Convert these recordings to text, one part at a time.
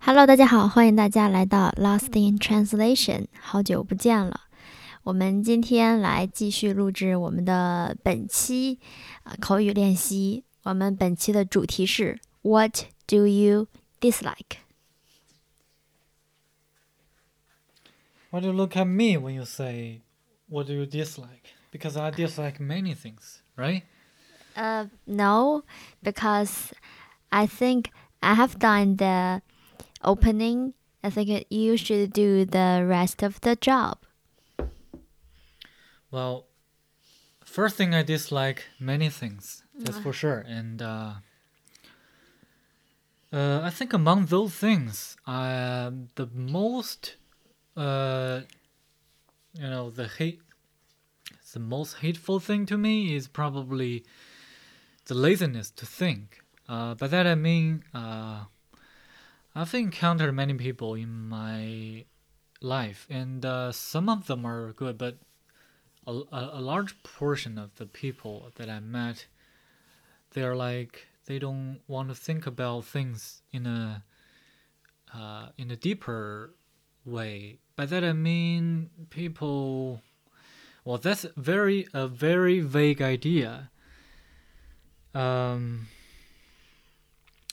Hello，大家好，欢迎大家来到 Lost in Translation，好久不见了。我们今天来继续录制我们的本期啊、口语练习。我们本期的主题是 What do you dislike？ Why do you look at me when you say, what do you dislike? Because I dislike many things, right? Uh, no, because I think I have done the opening. I think you should do the rest of the job. Well, first thing I dislike many things, that's for sure. And uh, uh, I think among those things, uh, the most, uh, you know, the hate, the most hateful thing to me is probably the laziness to think. Uh, by that I mean, uh, I've encountered many people in my life, and uh, some of them are good, but a, a, large portion of the people that I met, they're like they don't want to think about things in a uh, in a deeper way. By that I mean people. Well, that's very a very vague idea. Um.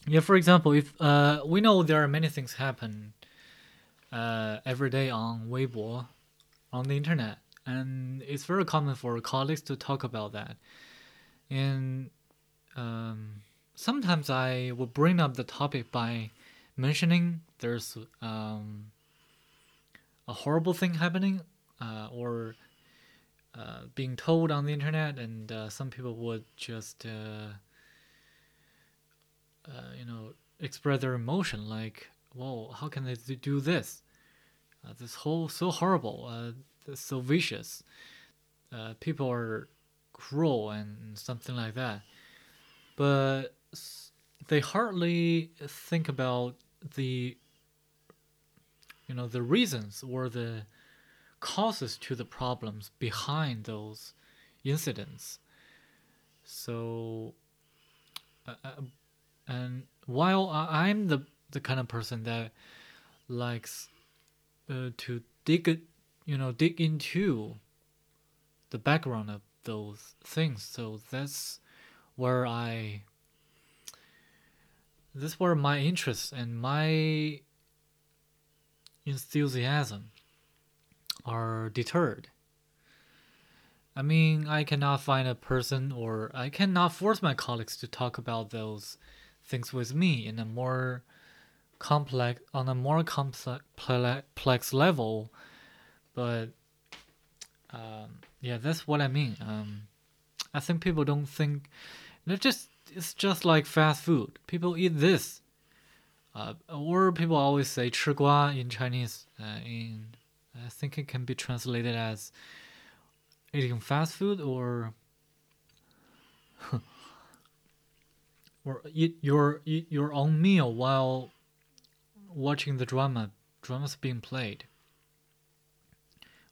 Yeah, for example, if uh, we know there are many things happen uh, every day on Weibo, on the internet, and it's very common for colleagues to talk about that. And um, sometimes I will bring up the topic by mentioning there's um, a horrible thing happening uh, or uh, being told on the internet, and uh, some people would just uh, you know express their emotion like, "Whoa, how can they do this? Uh, this whole so horrible, uh, so vicious. Uh, people are cruel and something like that." But they hardly think about the you know the reasons or the causes to the problems behind those incidents. So, uh, uh, and while I'm the the kind of person that likes uh, to dig you know, dig into the background of those things, so that's where I. That's where my interest and my enthusiasm are deterred. I mean, I cannot find a person or I cannot force my colleagues to talk about those things with me in a more complex on a more complex level. But um, yeah that's what i mean. Um, i think people don't think they're just it's just like fast food. People eat this. Uh, or people always say 吃瓜 in chinese uh, in i think it can be translated as eating fast food or or eat your eat your own meal while watching the drama. Dramas being played.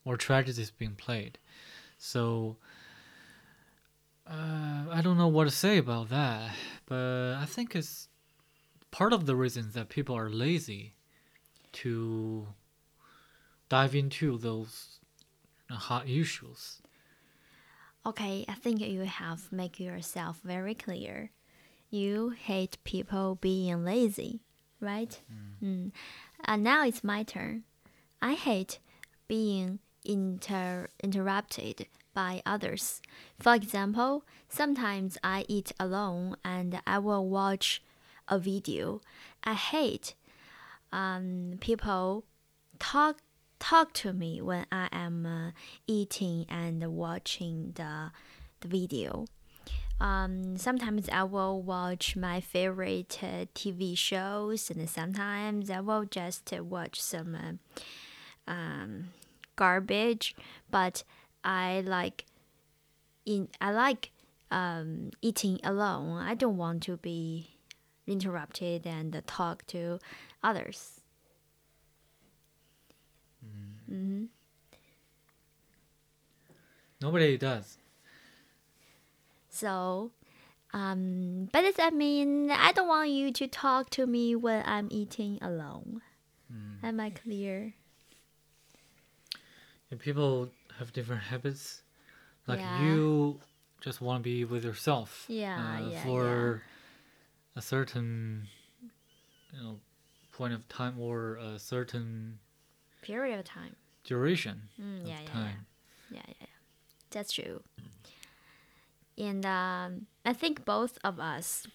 Or tragedies being played. So uh, i don't know what to say about that but i think it's part of the reason that people are lazy to dive into those hot issues. Okay, I think you have make yourself very clear. You hate people being lazy, right? Mm. And now it's my turn. I hate being inter interrupted by others. For example, sometimes I eat alone and I will watch a video. I hate um, people talk talk to me when I am uh, eating and watching the, the video. Um, sometimes I will watch my favorite uh, TV shows, and sometimes I will just uh, watch some uh, um, garbage. But I like in I like um, eating alone. I don't want to be interrupted and talk to others. hmm nobody does So Um, but does that mean I don't want you to talk to me when I'm eating alone? Mm. Am I clear? And people have different habits. Like Yeah. you just want to be with yourself. Yeah, uh, yeah, For a certain, you know, point of time or a certain Period of time. duration Mm, yeah, yeah, yeah. time. Yeah, yeah, yeah. That's true. And um, I think both of us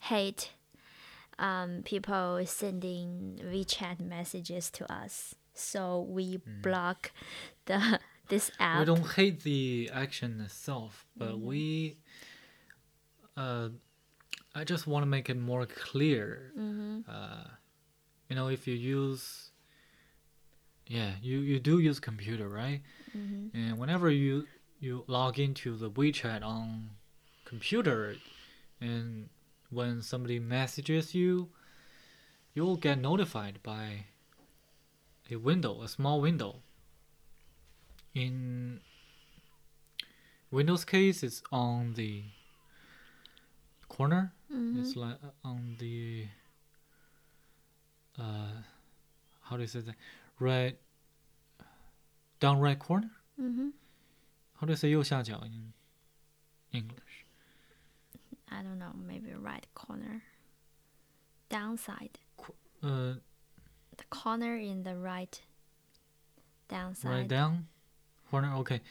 hate um, people sending WeChat messages to us. So we block the this app. We don't hate the action itself, but Mm-hmm. we. Uh, I just want to make it more clear. Mm-hmm. Uh, you know, if you use. Yeah, you, you do use computer, right? Mm-hmm. And whenever you you log into the WeChat on computer, and when somebody messages you, you'll get notified by a window, a small window. In Windows case, it's on the corner. Mm-hmm. It's like uh, on the uh, how do you say that? Right, down right corner. Mm-hmm. How do you say 右下角 in English? I don't know. Maybe right corner. Downside. Uh, the corner in the right. Downside. Right down. Corner. Okay.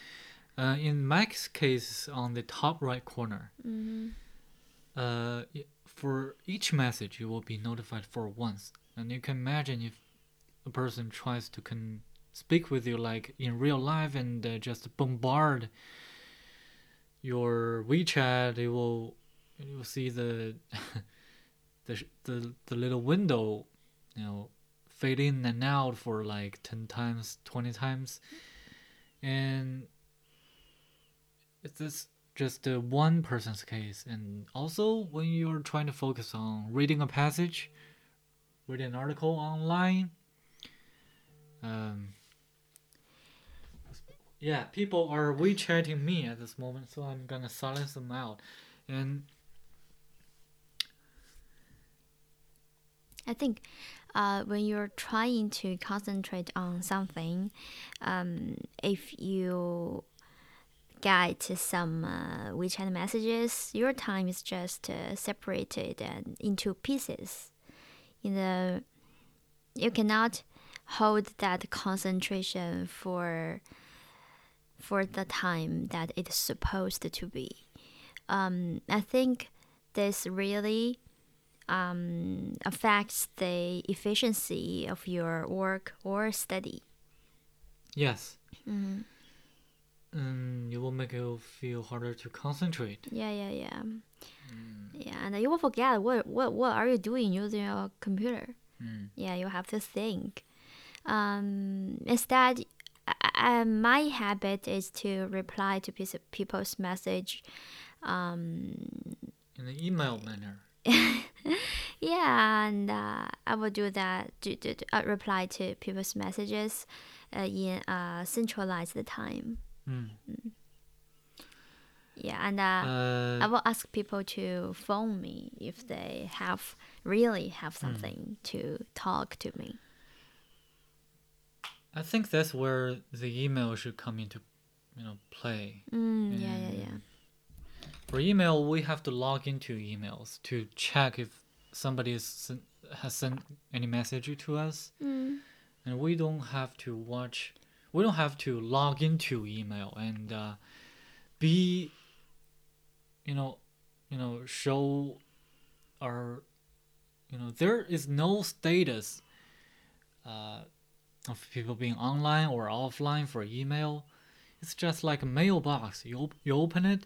Uh, in Mac's case, on the top right corner. Mm -hmm. Uh, for each message, you will be notified for once, and you can imagine if a person tries to con speak with you like in real life and uh, just bombard your WeChat, you will you will see the the the the little window, you know, fade in and out for like ten times, twenty times, and it's this just uh, one person's case. And also when you're trying to focus on reading a passage reading an article online um, yeah people are wechatting me at this moment so i'm gonna silence them out and I think uh, when you're trying to concentrate on something, um, if you get some uh, WeChat messages, your time is just uh, separated and into pieces. In the, you cannot hold that concentration for for the time that it's supposed to be. Um, I think this really um, affects the efficiency of your work or study. yes Mm, um, it will make you feel harder to concentrate yeah, yeah, yeah. Yeah, and you will forget what, what, what are you doing using your computer. Mm. Yeah, you have to think. Um, instead, I, I, my habit is to reply to people's message. Um, in an email manner yeah, and uh, I will do that. To, to, to, uh, reply to people's messages uh, in uh, centralized time. mm. Yeah, and uh, I uh, will ask people to phone me if they have really have something to talk to me. I think that's where the email should come into you know play Mm, yeah, yeah, yeah. For email, we have to log into emails to check if somebody is, sen- has sent any message to us, Mm, and we don't have to watch. We don't have to log into email and uh, be, you know, you know, show our, you know, there is no status uh, of people being online or offline for email. It's just like a mailbox. You op- you open it,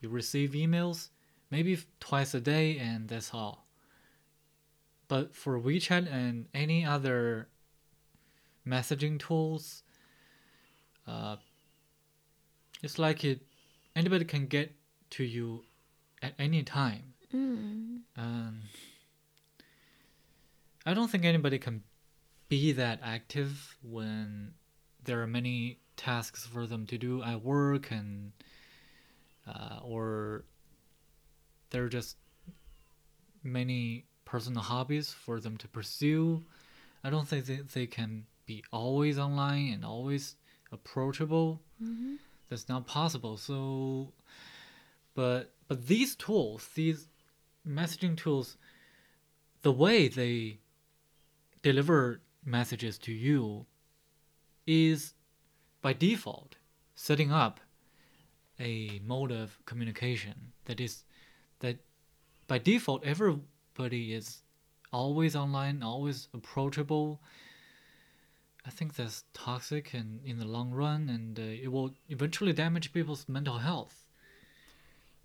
you receive emails, maybe f- twice a day, and that's all. But for WeChat and any other messaging tools, uh, it's like it anybody can get to you at any time. mm, Um, I don't think anybody can be that active when there are many tasks for them to do at work and uh, or there are just many personal hobbies for them to pursue. I don't think they, they can be always online and always approachable. Mm-hmm. That's not possible. So, but but these tools, these messaging tools, the way they deliver messages to you is by default setting up a mode of communication that is that by default everybody is always online always approachable i think that's toxic and in the long run and uh, it will eventually damage people's mental health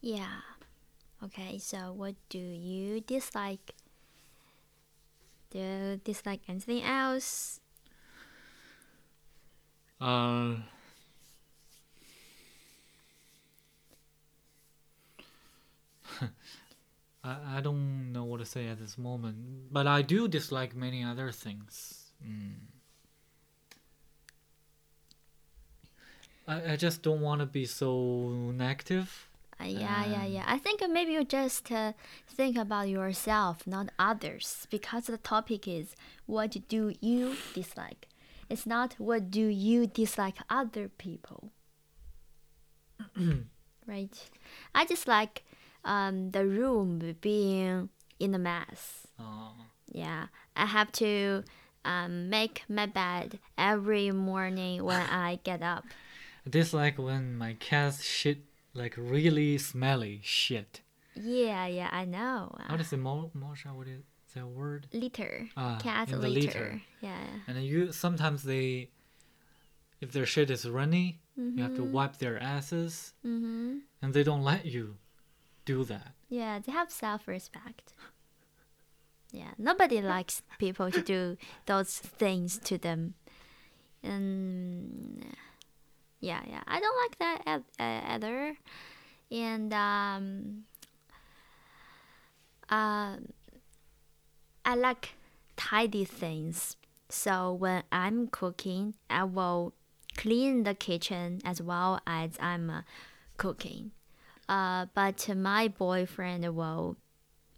Yeah. Okay, so what do you dislike? Do you dislike anything else? uh I, I don't know what to say at this moment, but I do dislike many other things. Mm. I, I just don't want to be so negative. Yeah, yeah, yeah. I think maybe you just uh, think about yourself, not others, because the topic is what do you dislike. It's not what do you dislike other people. right? I dislike um, the room being in a mess. Uh, Yeah, I have to um, make my bed every morning when I get up. I dislike when my cats shit like really smelly shit. Yeah, yeah, I know. How does it mo Mosha? What is that word? litter, Ah, cat the litter. litter. Yeah. And you sometimes they, if their shit is runny, you have to wipe their asses, Mm-hmm. and they don't let you do that. Yeah, they have self-respect. Yeah, nobody likes people to do those things to them. And yeah, yeah, I don't like that either. And um, uh, I like tidy things. So when I'm cooking, I will clean the kitchen as well as I'm uh, cooking. Uh, but my boyfriend will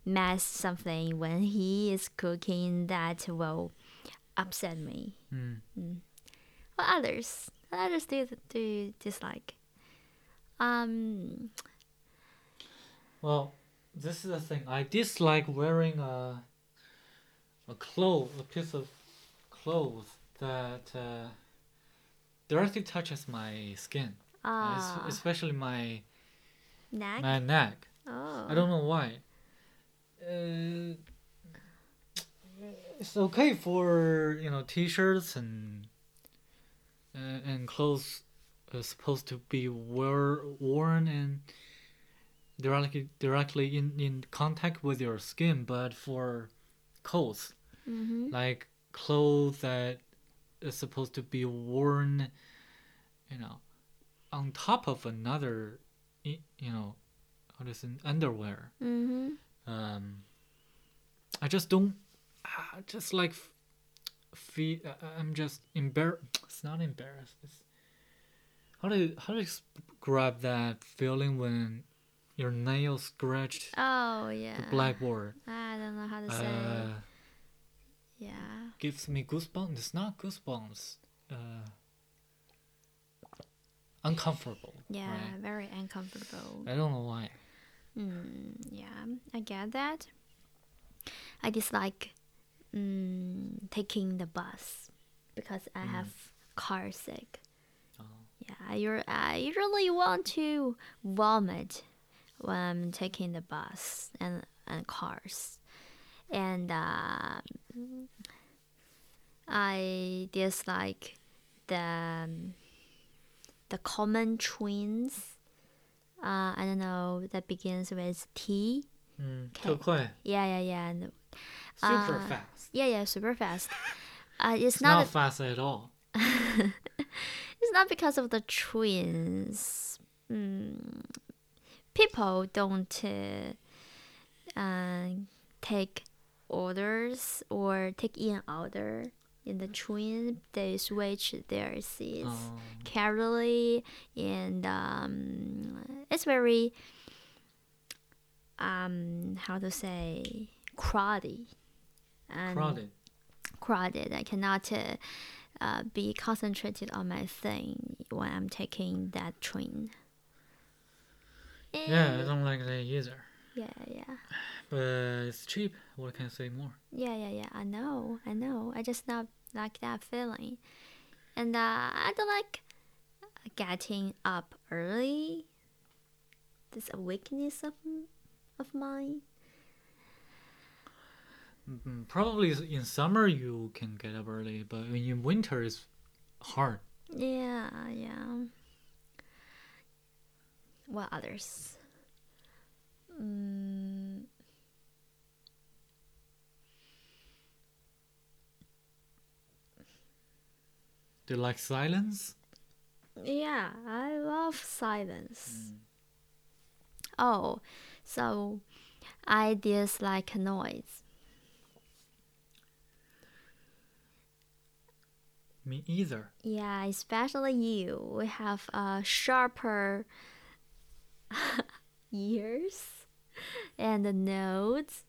mess something when he is cooking that will upset me. Mm. What others? What others do do dislike? Um, Well, this is the thing. I dislike wearing a a clothes, a piece of clothes that uh, directly touches my skin, Uh, ah, especially my neck. my neck. Oh, I don't know why. Uh, it's okay for you know t-shirts and uh, and clothes are supposed to be wear, worn and directly directly in, in contact with your skin, but for coats Mm-hmm. like clothes that is supposed to be worn, you know, on top of another, you know, how does it underwear Mm-hmm. um i just don't I just like feel i'm just embarrassed it's not embarrassed it's how do you how do you describe that feeling when your nail scratched Oh yeah. the blackboard I don't know how to say. uh yeah. gives me goosebumps it's not goosebumps uh uncomfortable Yeah. right? Very uncomfortable. i don't know why Mm, yeah, I get that. I dislike mm, taking the bus because I Mm. have car sick. Oh. Yeah, I, I usually want to vomit when I'm taking the bus and, and cars. And uh, I dislike the um, the common trains. Uh, I don't know that begins with T. mm, Okay. 特快 Yeah, yeah, yeah, and super Uh, fast yeah, yeah, super fast. Uh, it's it's not not fast at all It's not because of the twins. Mm, people don't uh, uh, take orders or take in order in the twin. They switch their seats Oh. carefully, and um, it's very um how to say crowded and Crowded. crowded. I cannot uh, uh, be concentrated on my thing when I'm taking that train. Yeah, I don't like that either. yeah, yeah, But it's cheap. What can I say more? yeah, yeah, yeah. I know, I know. I just not like that feeling, and uh, I don't like getting up early. This a weakness of of mine. Mm, Probably in summer you can get up early, but in winter it's hard. Yeah, yeah. What others? Mm, Do you like silence? yeah, I love silence. Oh, so I dislike noise. Me either. Yeah, especially you. We have uh, sharper ears and the nose.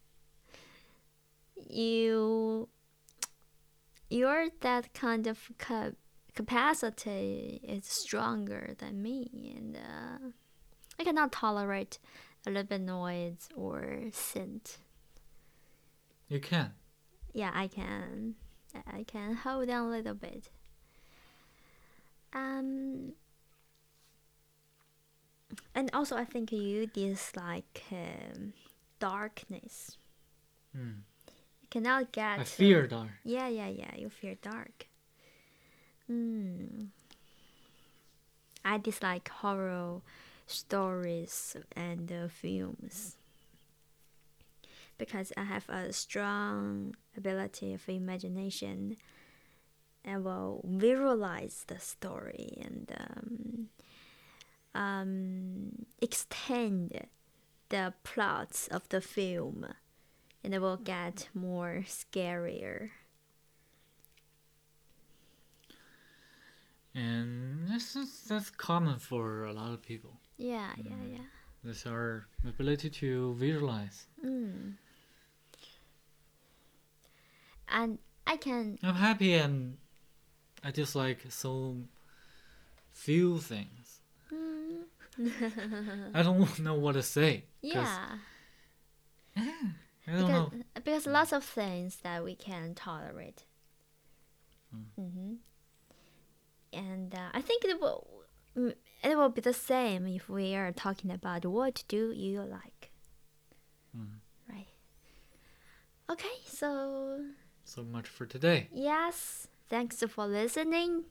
You, your that kind of ca- capacity is stronger than me, and uh, I cannot tolerate a little bit noise or scent. You can. Yeah, I can. I can hold down a little bit. Um, and also I think you dislike um, darkness. Mm. You cannot get. I fear dark. yeah, yeah, yeah. You fear dark. Hmm. I dislike horror stories and uh, films because I have a strong ability of imagination and will visualize the story and um, um, extend the plots of the film and it will get more scarier. And this is, that's common for a lot of people. Yeah, yeah, yeah. That's our ability to visualize. Mm. And I can, I'm happy and I just like so few things. I don't know what to say. yeah, I don't because, know. because lots of things that we can tolerate. hmm And uh, I think it will, mm, it will be the same if we are talking about what do you like, Mm. right? Okay, so So much for today. yes, thanks for listening.